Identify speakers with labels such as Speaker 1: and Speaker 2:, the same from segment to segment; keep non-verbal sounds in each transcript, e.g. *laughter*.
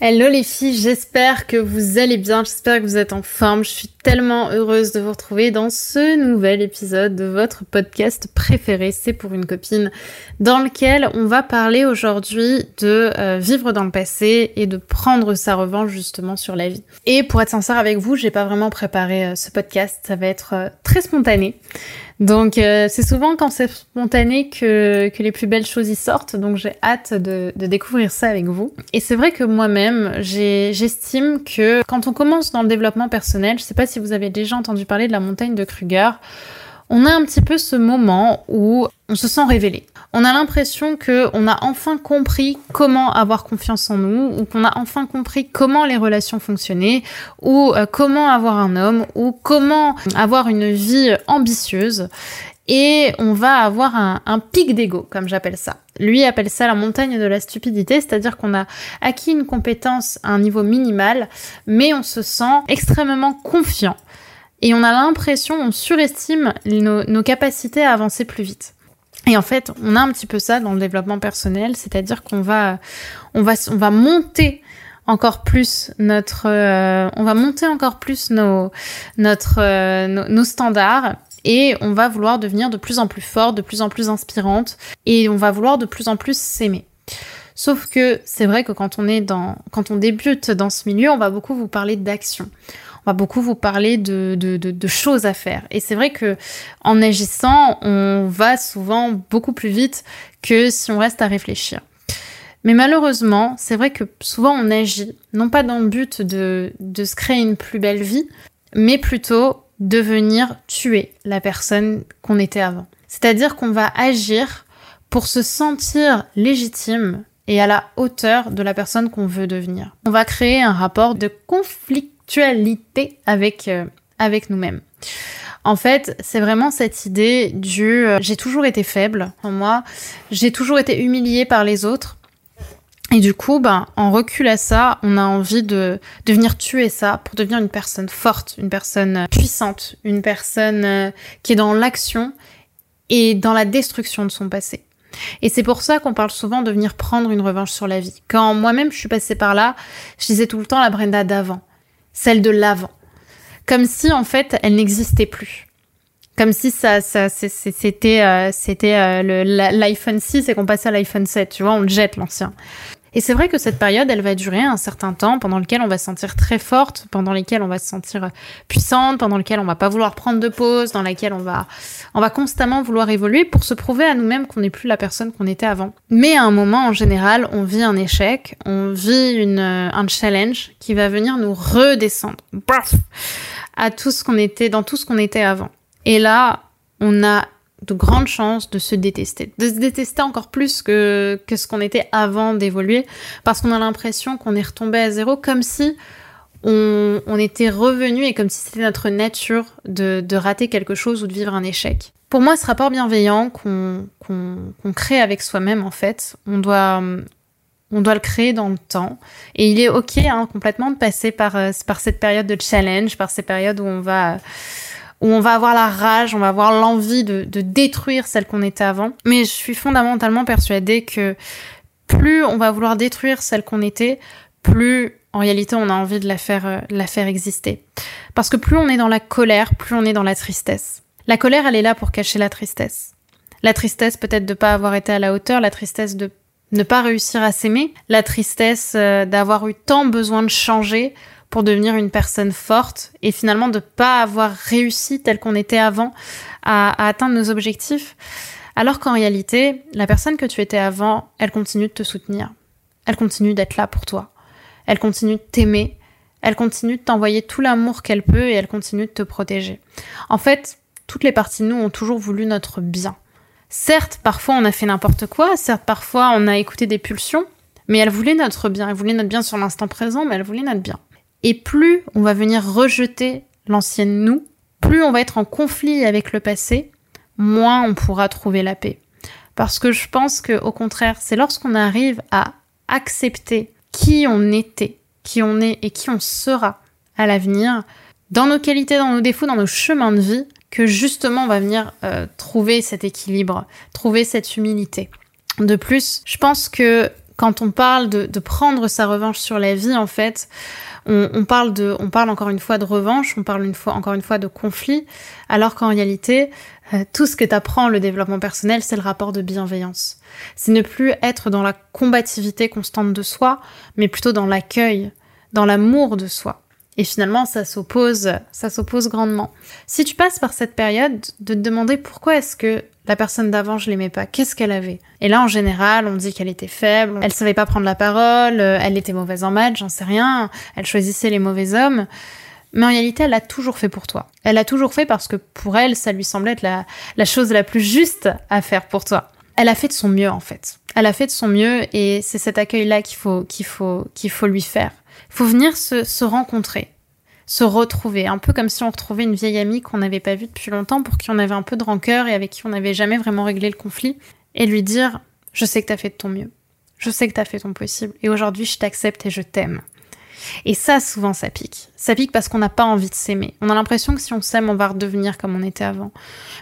Speaker 1: Hello les filles, j'espère que vous allez bien, j'espère que vous êtes en forme. Je suis tellement heureuse de vous retrouver dans ce nouvel épisode de votre podcast préféré, c'est pour une copine, dans lequel on va parler aujourd'hui de euh, vivre dans le passé et de prendre sa revanche justement sur la vie. Et pour être sincère avec vous, j'ai pas vraiment préparé euh, ce podcast, ça va être euh, très spontané. Donc euh, c'est souvent quand c'est spontané que, que les plus belles choses y sortent, donc j'ai hâte de, de, découvrir ça avec vous. Et c'est vrai que moi-même, j'estime que quand on commence dans le développement personnel, je sais pas si vous avez déjà entendu parler de la montagne de Kruger, on a un petit peu ce moment où on se sent révélé. On a l'impression que on a enfin compris comment avoir confiance en nous, ou qu'on a enfin compris comment les relations fonctionnaient, ou euh, comment avoir un homme, ou comment avoir une vie ambitieuse. Et on va avoir un, pic d'ego, comme j'appelle ça. Lui appelle ça la montagne de la stupidité, c'est-à-dire qu'on a acquis une compétence à un niveau minimal, mais on se sent extrêmement confiant et on a l'impression, on surestime nos, capacités à avancer plus vite. Et en fait, on a un petit peu ça dans le développement personnel, c'est-à-dire qu'on va, on va, on va monter encore plus notre, euh, on va monter encore plus nos, notre, euh, nos, standards et on va vouloir devenir de plus en plus fort, de plus en plus inspirante et on va vouloir de plus en plus s'aimer. Sauf que c'est vrai que quand on est dans, quand on débute dans ce milieu, on va beaucoup vous parler d'action va beaucoup vous parler de, choses à faire. Et c'est vrai que en agissant, on va souvent beaucoup plus vite que si on reste à réfléchir. Mais malheureusement, c'est vrai que souvent on agit, non pas dans le but de, de se créer une plus belle vie, mais plutôt de venir tuer la personne qu'on était avant. C'est-à-dire qu'on va agir pour se sentir légitime et à la hauteur de la personne qu'on veut devenir. On va créer un rapport de conflit avec, euh, avec nous-mêmes. En fait, c'est vraiment cette idée du euh, j'ai toujours été faible en moi, j'ai toujours été humiliée par les autres. Et du coup, ben, en recul à ça, on a envie de, de venir tuer ça pour devenir une personne forte, une personne euh, puissante, une personne qui est dans l'action et dans la destruction de son passé. Et c'est pour ça qu'on parle souvent de venir prendre une revanche sur la vie. Quand moi-même je suis passée par là, je disais tout le temps la Brenda d'avant celle de l'avant. Comme si en fait elle n'existait plus. Comme si ça, ça c'était euh, c'était euh, l'iPhone 6 et qu'on passait à l'iPhone 7, tu vois, on le jette l'ancien. Et c'est vrai que cette période, elle va durer un certain temps pendant lequel on va se sentir très forte, pendant lequel on va se sentir puissante, pendant lequel on va pas vouloir prendre de pause, dans laquelle on va, on va constamment vouloir évoluer pour se prouver à nous-mêmes qu'on n'est plus la personne qu'on était avant. Mais à un moment, en général, on vit un échec, on vit une, un challenge qui va venir nous redescendre. à tout ce qu'on était, dans tout ce qu'on était avant. Et là, on a de grandes chances de se détester, de se détester encore plus que, que ce qu'on était avant d'évoluer, parce qu'on a l'impression qu'on est retombé à zéro, comme si on, on était revenu et comme si c'était notre nature de, de, rater quelque chose ou de vivre un échec. Pour moi, ce rapport bienveillant qu'on crée avec soi-même, en fait, on doit, on doit le créer dans le temps. Et il est ok hein, complètement de passer par, euh, par cette période de challenge, par ces périodes où on va où on va avoir la rage, on va avoir l'envie de, détruire celle qu'on était avant. Mais je suis fondamentalement persuadée que plus on va vouloir détruire celle qu'on était, plus en réalité on a envie de la faire, euh, exister. Parce que plus on est dans la colère, plus on est dans la tristesse. La colère, elle est là pour cacher la tristesse. La tristesse peut-être de pas avoir été à la hauteur, la tristesse de ne pas réussir à s'aimer, la tristesse euh, d'avoir eu tant besoin de changer pour devenir une personne forte et finalement de pas avoir réussi tel qu'on était avant à, atteindre nos objectifs. Alors qu'en réalité, la personne que tu étais avant, elle continue de te soutenir. Elle continue d'être là pour toi. Elle continue de t'aimer. Elle continue de t'envoyer tout l'amour qu'elle peut et elle continue de te protéger. En fait, toutes les parties de nous ont toujours voulu notre bien. Certes, parfois on a fait n'importe quoi, certes, parfois on a écouté des pulsions, mais elle voulait notre bien. Elle voulait notre bien sur l'instant présent, mais elle voulait notre bien. Et plus on va venir rejeter l'ancienne nous, plus on va être en conflit avec le passé, moins on pourra trouver la paix. Parce que je pense que, au contraire, c'est lorsqu'on arrive à accepter qui on était, qui on est et qui on sera à l'avenir, dans nos qualités, dans nos défauts, dans nos chemins de vie, que justement on va venir euh, trouver cet équilibre, trouver cette humilité. De plus, je pense que quand on parle de, de prendre sa revanche sur la vie, en fait, on, parle de, on parle encore une fois de revanche, on parle une fois, encore une fois de conflit, alors qu'en réalité, euh, tout ce que t'apprend le développement personnel, c'est le rapport de bienveillance. C'est ne plus être dans la combativité constante de soi, mais plutôt dans l'accueil, dans l'amour de soi. Et finalement, ça s'oppose, ça s'oppose grandement. Si tu passes par cette période de te demander pourquoi est-ce que la personne d'avant, je l'aimais pas, qu'est-ce qu'elle avait? Et là, en général, on dit qu'elle était faible, elle savait pas prendre la parole, euh, elle était mauvaise en maths, j'en sais rien, elle choisissait les mauvais hommes. Mais en réalité, elle l'a toujours fait pour toi. Elle l'a toujours fait parce que pour elle, ça lui semblait être la, la chose la plus juste à faire pour toi. Elle a fait de son mieux, en fait. Elle a fait de son mieux et c'est cet accueil-là qu'il faut, qu'il faut, qu'il faut lui faire faut venir se, rencontrer, se retrouver, un peu comme si on retrouvait une vieille amie qu'on n'avait pas vue depuis longtemps, pour qui on avait un peu de rancœur et avec qui on n'avait jamais vraiment réglé le conflit, et lui dire Je sais que t'as fait de ton mieux, je sais que t'as fait ton possible, et aujourd'hui je t'accepte et je t'aime. Et ça, souvent, ça pique. Ça pique parce qu'on n'a pas envie de s'aimer. On a l'impression que si on s'aime, on va redevenir comme on était avant.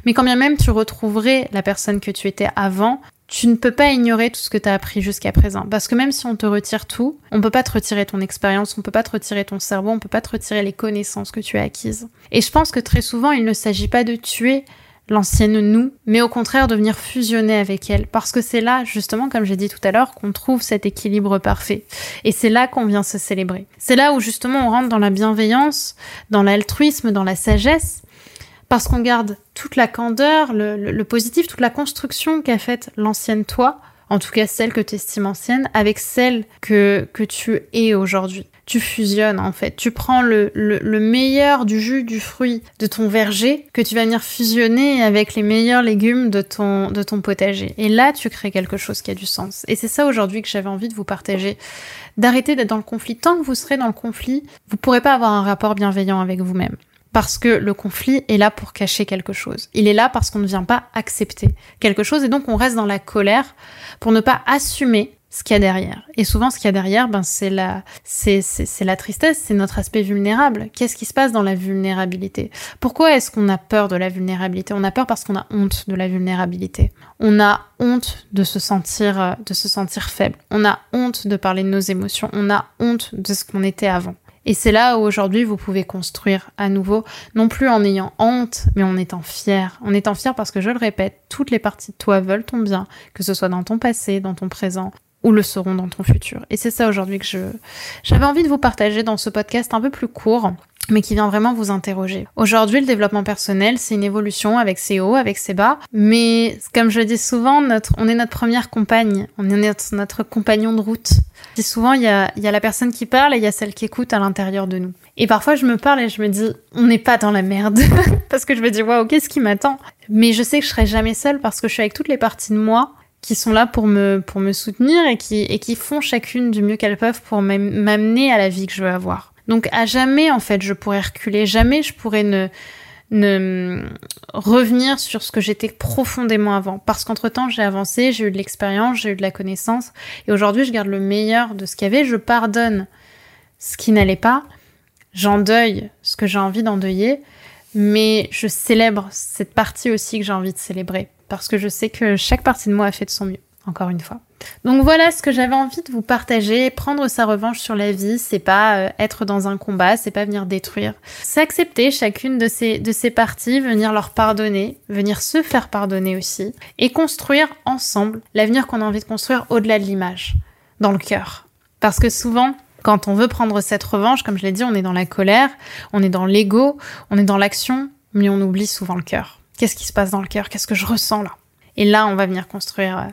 Speaker 1: Mais quand bien même tu retrouverais la personne que tu étais avant, tu ne peux pas ignorer tout ce que tu as appris jusqu'à présent. Parce que même si on te retire tout, on peut pas te retirer ton expérience, on peut pas te retirer ton cerveau, on peut pas te retirer les connaissances que tu as acquises. Et je pense que très souvent, il ne s'agit pas de tuer l'ancienne nous, mais au contraire de venir fusionner avec elle. Parce que c'est là, justement, comme j'ai dit tout à l'heure, qu'on trouve cet équilibre parfait. Et c'est là qu'on vient se célébrer. C'est là où justement on rentre dans la bienveillance, dans l'altruisme, dans la sagesse, parce qu'on garde toute la candeur, le, positif, toute la construction qu'a faite l'ancienne toi, en tout cas celle que tu estimes ancienne, avec celle que, que tu es aujourd'hui. Tu fusionnes en fait, tu prends le, le, meilleur du jus du fruit de ton verger que tu vas venir fusionner avec les meilleurs légumes de ton, de ton potager. Et là, tu crées quelque chose qui a du sens. Et c'est ça aujourd'hui que j'avais envie de vous partager. D'arrêter d'être dans le conflit. Tant que vous serez dans le conflit, vous pourrez pas avoir un rapport bienveillant avec vous-même parce que le conflit est là pour cacher quelque chose. Il est là parce qu'on ne vient pas accepter quelque chose et donc on reste dans la colère pour ne pas assumer ce qu'il y a derrière. Et souvent, ce qu'il y a derrière, ben, c'est la, c'est, la tristesse, c'est notre aspect vulnérable. Qu'est-ce qui se passe dans la vulnérabilité? Pourquoi est-ce qu'on a peur de la vulnérabilité? On a peur parce qu'on a honte de la vulnérabilité. On a honte de se sentir, de se sentir faible. On a honte de parler de nos émotions. On a honte de ce qu'on était avant. Et c'est là où aujourd'hui vous pouvez construire à nouveau, non plus en ayant honte, mais en étant fier. En étant fier parce que je le répète, toutes les parties de toi veulent ton bien, que ce soit dans ton passé, dans ton présent ou le seront dans ton futur. Et c'est ça aujourd'hui que je j'avais envie de vous partager dans ce podcast un peu plus court mais qui vient vraiment vous interroger. Aujourd'hui, le développement personnel, c'est une évolution avec ses hauts, avec ses bas, mais comme je le dis souvent, notre, on est notre première compagne, on est notre, compagnon de route. Et souvent, il y a, y a la personne qui parle et il y a celle qui écoute à l'intérieur de nous. Et parfois, je me parle et je me dis, on n'est pas dans la merde. *laughs* parce que je me dis, waouh, qu'est-ce qui m'attend? Mais je sais que je serai jamais seule parce que je suis avec toutes les parties de moi qui sont là pour me, pour me soutenir et qui, et qui font chacune du mieux qu'elles peuvent pour m'amener à la vie que je veux avoir. Donc à jamais, en fait, je pourrais reculer, jamais je pourrais ne, ne revenir sur ce que j'étais profondément avant. Parce qu'entre-temps, j'ai avancé, j'ai eu de l'expérience, j'ai eu de la connaissance, et aujourd'hui, je garde le meilleur de ce qu'il y avait, je pardonne ce qui n'allait pas, j'endeuille ce que j'ai envie d'endeuiller, mais je célèbre cette partie aussi que j'ai envie de célébrer, parce que je sais que chaque partie de moi a fait de son mieux, encore une fois. Donc voilà ce que j'avais envie de vous partager. Prendre sa revanche sur la vie, c'est pas euh, être dans un combat, c'est pas venir détruire. C'est accepter chacune de ces, de ces parties, venir leur pardonner, venir se faire pardonner aussi, et construire ensemble l'avenir qu'on a envie de construire au-delà de l'image, dans le cœur. Parce que souvent, quand on veut prendre cette revanche, comme je l'ai dit, on est dans la colère, on est dans l'ego, on est dans l'action, mais on oublie souvent le cœur. Qu'est-ce qui se passe dans le cœur? Qu'est-ce que je ressens là? Et là, on va venir construire.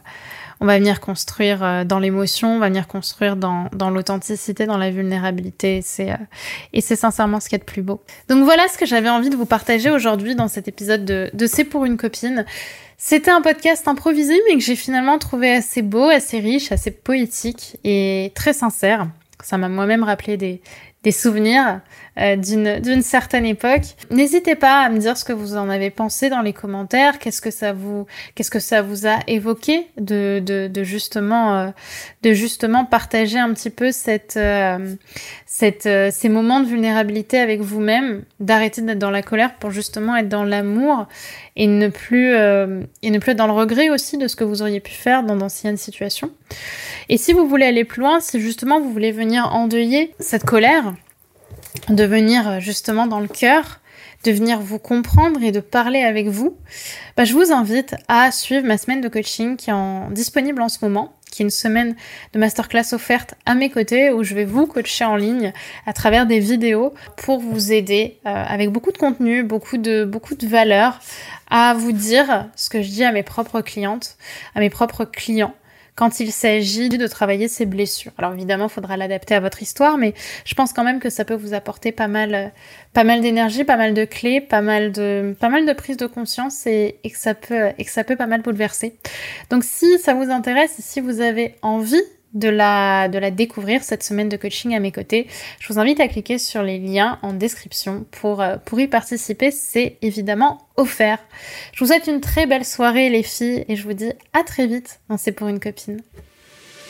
Speaker 1: On va venir construire euh, dans l'émotion, on va venir construire dans, dans l'authenticité, dans la vulnérabilité. C'est, euh, et c'est sincèrement ce qui est de plus beau. Donc voilà ce que j'avais envie de vous partager aujourd'hui dans cet épisode de, de C'est pour une copine. C'était un podcast improvisé, mais que j'ai finalement trouvé assez beau, assez riche, assez poétique et très sincère. Ça m'a moi-même rappelé des, des souvenirs euh, d'une certaine époque. N'hésitez pas à me dire ce que vous en avez pensé dans les commentaires. Qu'est-ce que ça vous qu'est-ce que ça vous a évoqué de de, de justement euh, de justement partager un petit peu cette euh, cette ces moments de vulnérabilité avec vous-même, d'arrêter d'être dans la colère pour justement être dans l'amour et ne plus et ne plus être dans le regret aussi de ce que vous auriez pu faire dans d'anciennes situations. Et si vous voulez aller plus loin, si justement vous voulez venir endeuiller cette colère, de venir euh, justement dans le cœur, de venir vous comprendre et de parler avec vous, bah, je vous invite à suivre ma semaine de coaching qui est disponible en ce moment, qui est une semaine de masterclass offerte à mes côtés où je vais vous coacher en ligne à travers des vidéos pour vous aider euh, avec beaucoup de contenu, beaucoup de, beaucoup de valeur à vous dire ce que je dis à mes propres clientes, à mes propres clients quand il s'agit de travailler ses blessures. Alors évidemment, il faudra l'adapter à votre histoire, mais je pense quand même que ça peut vous apporter pas mal, pas mal d'énergie, pas mal de clés, pas mal de, pas mal de prise de conscience et, et, que ça peut, et que ça peut pas mal bouleverser. Donc si ça vous intéresse et si vous avez envie de la, de la découvrir cette semaine de coaching à mes côtés. Je vous invite à cliquer sur les liens en description pour, euh, pour y participer. C'est évidemment offert. Je vous souhaite une très belle soirée les filles et je vous dis à très vite C'est pour une copine.